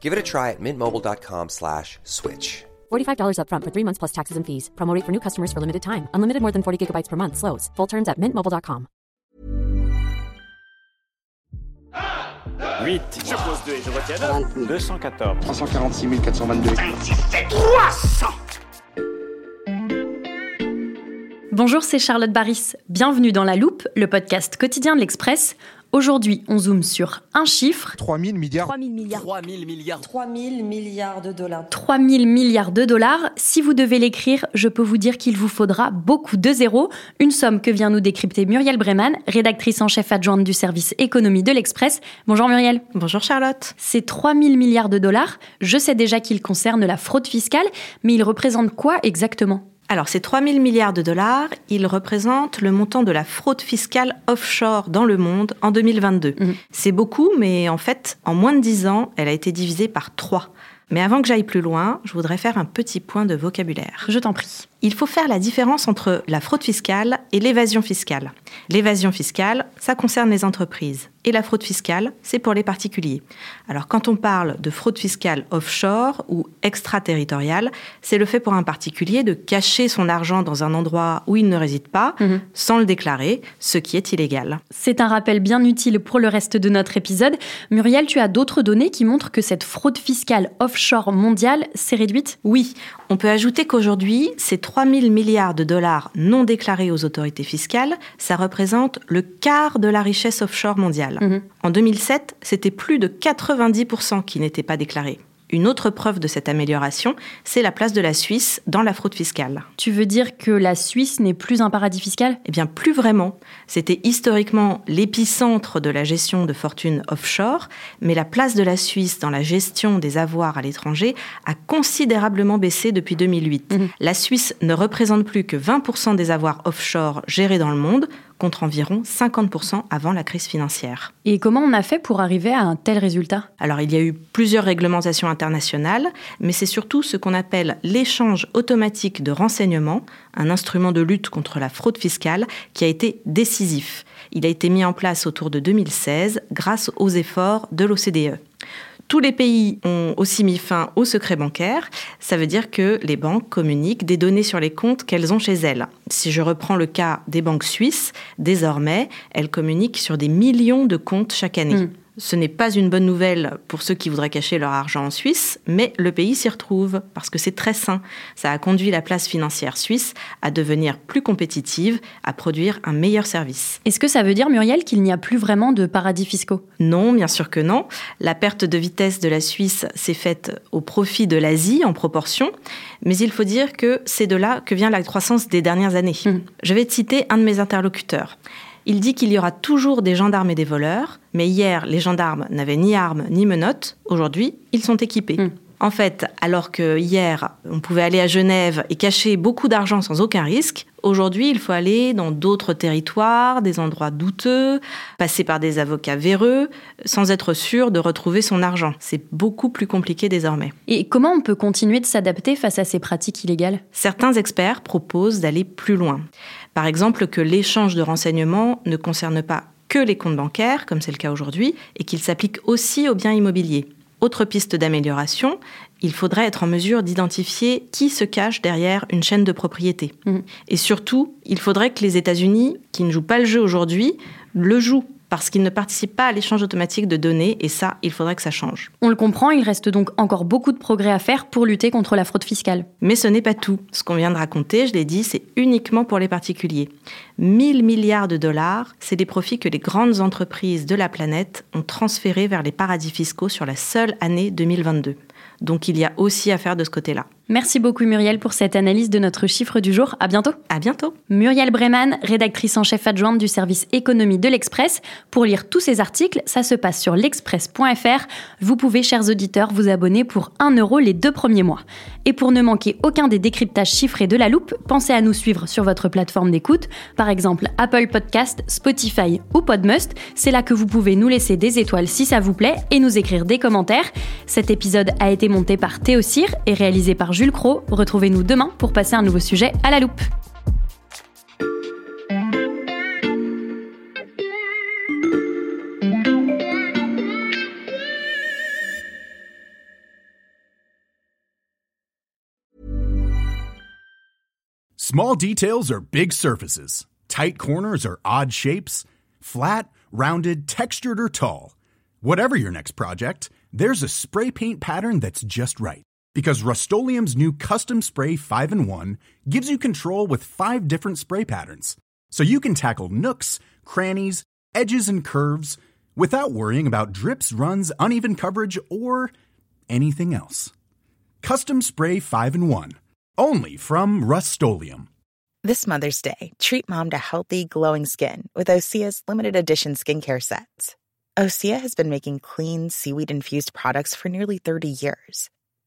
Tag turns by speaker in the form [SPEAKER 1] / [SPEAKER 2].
[SPEAKER 1] Give it a try at mintmobile.com slash switch.
[SPEAKER 2] $45 upfront for three months plus taxes and fees. Promo rate for new customers for limited time. Unlimited more than 40 gigabytes per month. Slows. Full terms at mintmobile.com.
[SPEAKER 3] 8. Je pose 2 et je retiens 214.
[SPEAKER 4] 346 422.
[SPEAKER 5] Bonjour, c'est Charlotte Baris. Bienvenue dans La Loupe, le podcast quotidien de l'Express. Aujourd'hui, on zoome sur un chiffre
[SPEAKER 6] 3000 milliards.
[SPEAKER 7] 3000 milliards.
[SPEAKER 3] 3000 milliards.
[SPEAKER 7] 3000 milliards de dollars.
[SPEAKER 5] 3000 milliards de dollars. Si vous devez l'écrire, je peux vous dire qu'il vous faudra beaucoup de zéros. Une somme que vient nous décrypter Muriel Breman, rédactrice en chef adjointe du service économie de l'Express. Bonjour Muriel.
[SPEAKER 8] Bonjour Charlotte.
[SPEAKER 5] Ces 3000 milliards de dollars, je sais déjà qu'ils concernent la fraude fiscale, mais ils représentent quoi exactement?
[SPEAKER 8] Alors, ces 3 000 milliards de dollars, ils représentent le montant de la fraude fiscale offshore dans le monde en 2022.
[SPEAKER 5] Mhm.
[SPEAKER 8] C'est beaucoup, mais en fait, en moins de 10 ans, elle a été divisée par 3. Mais avant que j'aille plus loin, je voudrais faire un petit point de vocabulaire.
[SPEAKER 5] Je t'en prie.
[SPEAKER 8] Il faut faire la différence entre la fraude fiscale et l'évasion fiscale. L'évasion fiscale, ça concerne les entreprises. Et la fraude fiscale, c'est pour les particuliers. Alors quand on parle de fraude fiscale offshore ou extraterritoriale, c'est le fait pour un particulier de cacher son argent dans un endroit où il ne réside pas,
[SPEAKER 5] Mhm.
[SPEAKER 8] sans le déclarer, ce qui est illégal.
[SPEAKER 5] C'est un rappel bien utile pour le reste de notre épisode. Muriel, tu as d'autres données qui montrent que cette fraude fiscale offshore mondiale s'est réduite
[SPEAKER 8] Oui, on peut ajouter qu'aujourd'hui, ces 3 000 milliards de dollars non déclarés aux autorités fiscales, ça représente le quart de la richesse offshore mondiale.
[SPEAKER 5] Mhm.
[SPEAKER 8] En 2007, c'était plus de 90% qui n'étaient pas déclarés. Une autre preuve de cette amélioration, c'est la place de la Suisse dans la fraude fiscale.
[SPEAKER 5] Tu veux dire que la Suisse n'est plus un paradis fiscal?
[SPEAKER 8] Eh bien, plus vraiment. C'était historiquement l'épicentre de la gestion de fortunes offshore, mais la place de la Suisse dans la gestion des avoirs à l'étranger a considérablement baissé depuis 2008.
[SPEAKER 5] Mhm.
[SPEAKER 8] La Suisse ne représente plus que 20% des avoirs offshore gérés dans le monde, contre environ 50% avant la crise financière.
[SPEAKER 5] Et comment on a fait pour arriver à un tel résultat?
[SPEAKER 8] Alors, il y a eu plusieurs réglementations internationales, mais c'est surtout ce qu'on appelle l'échange automatique de renseignements, un instrument de lutte contre la fraude fiscale qui a été décisif. Il a été mis en place autour de 2016 grâce aux efforts de l'OCDE. Tous les pays ont aussi mis fin au secret bancaire. Ça veut dire que les banques communiquent des données sur les comptes qu'elles ont chez elles. Si je reprends le cas des banques suisses, désormais, elles communiquent sur des millions de comptes chaque année.
[SPEAKER 5] Mm.
[SPEAKER 8] Ce n'est pas une bonne nouvelle pour ceux qui voudraient cacher leur argent en Suisse, mais le pays s'y retrouve parce que c'est très sain. Ça a conduit la place financière suisse à devenir plus compétitive, à produire un meilleur service.
[SPEAKER 5] Est-ce que ça veut dire, Muriel, qu'il n'y a plus vraiment de paradis fiscaux?
[SPEAKER 8] Non, bien sûr que non. La perte de vitesse de la Suisse s'est faite au profit de l'Asie en proportion, mais il faut dire que c'est de là que vient la croissance des dernières années.
[SPEAKER 5] Mhm.
[SPEAKER 8] Je vais te citer un de mes interlocuteurs. Il dit qu'il y aura toujours des gendarmes et des voleurs, mais hier, les gendarmes n'avaient ni armes ni menottes. Aujourd'hui, ils sont équipés.
[SPEAKER 5] Mm.
[SPEAKER 8] En fait, alors que hier, on pouvait aller à Genève et cacher beaucoup d'argent sans aucun risque, aujourd'hui, il faut aller dans d'autres territoires, des endroits douteux, passer par des avocats véreux, sans être sûr de retrouver son argent. C'est beaucoup plus compliqué désormais.
[SPEAKER 5] Et comment on peut continuer de s'adapter face à ces pratiques illégales?
[SPEAKER 8] Certains experts proposent d'aller plus loin. Par exemple, que l'échange de renseignements ne concerne pas que les comptes bancaires, comme c'est le cas aujourd'hui, et qu'il s'applique aussi aux biens immobiliers. Autre piste d'amélioration, il faudrait être en mesure d'identifier qui se cache derrière une chaîne de propriété.
[SPEAKER 5] Mhm.
[SPEAKER 8] Et surtout, il faudrait que les États-Unis, qui ne jouent pas le jeu aujourd'hui, le jouent. Parce qu'ils ne participent pas à l'échange automatique de données et ça, il faudrait que ça change.
[SPEAKER 5] On le comprend, il reste donc encore beaucoup de progrès à faire pour lutter contre la fraude fiscale.
[SPEAKER 8] Mais ce n'est pas tout. Ce qu'on vient de raconter, je l'ai dit, c'est uniquement pour les particuliers. 1000 milliards de dollars, c'est des profits que les grandes entreprises de la planète ont transférés vers les paradis fiscaux sur la seule année 2022. Donc il y a aussi à faire de ce côté-là.
[SPEAKER 5] Merci beaucoup Muriel pour cette analyse de notre chiffre du jour. À bientôt.
[SPEAKER 8] À bientôt.
[SPEAKER 5] Muriel Breman, rédactrice en chef adjointe du service économie de l'Express. Pour lire tous ces articles, ça se passe sur l'express.fr. Vous pouvez, chers auditeurs, vous abonner pour 1 euro les deux premiers mois. Et pour ne manquer aucun des décryptages chiffrés de la loupe, pensez à nous suivre sur votre plateforme d'écoute, par exemple Apple Podcast, Spotify ou Podmust. C'est là que vous pouvez nous laisser des étoiles si ça vous plaît et nous écrire des commentaires. Cet épisode a été monté par Théo Cyr et réalisé par Jules Cro. Retrouvez-nous demain pour passer un nouveau sujet à la loupe.
[SPEAKER 4] Small details are big surfaces. Tight corners are odd shapes. Flat, rounded, textured, or tall. Whatever your next project, there's a spray paint pattern that's just right. Because Rust new Custom Spray 5 in 1 gives you control with five different spray patterns. So you can tackle nooks, crannies, edges, and curves without worrying about drips, runs, uneven coverage, or anything else. Custom Spray 5 in 1. Only from Rust
[SPEAKER 6] This Mother's Day, treat mom to healthy, glowing skin with Osea's limited edition skincare sets. Osea has been making clean, seaweed infused products for nearly 30 years.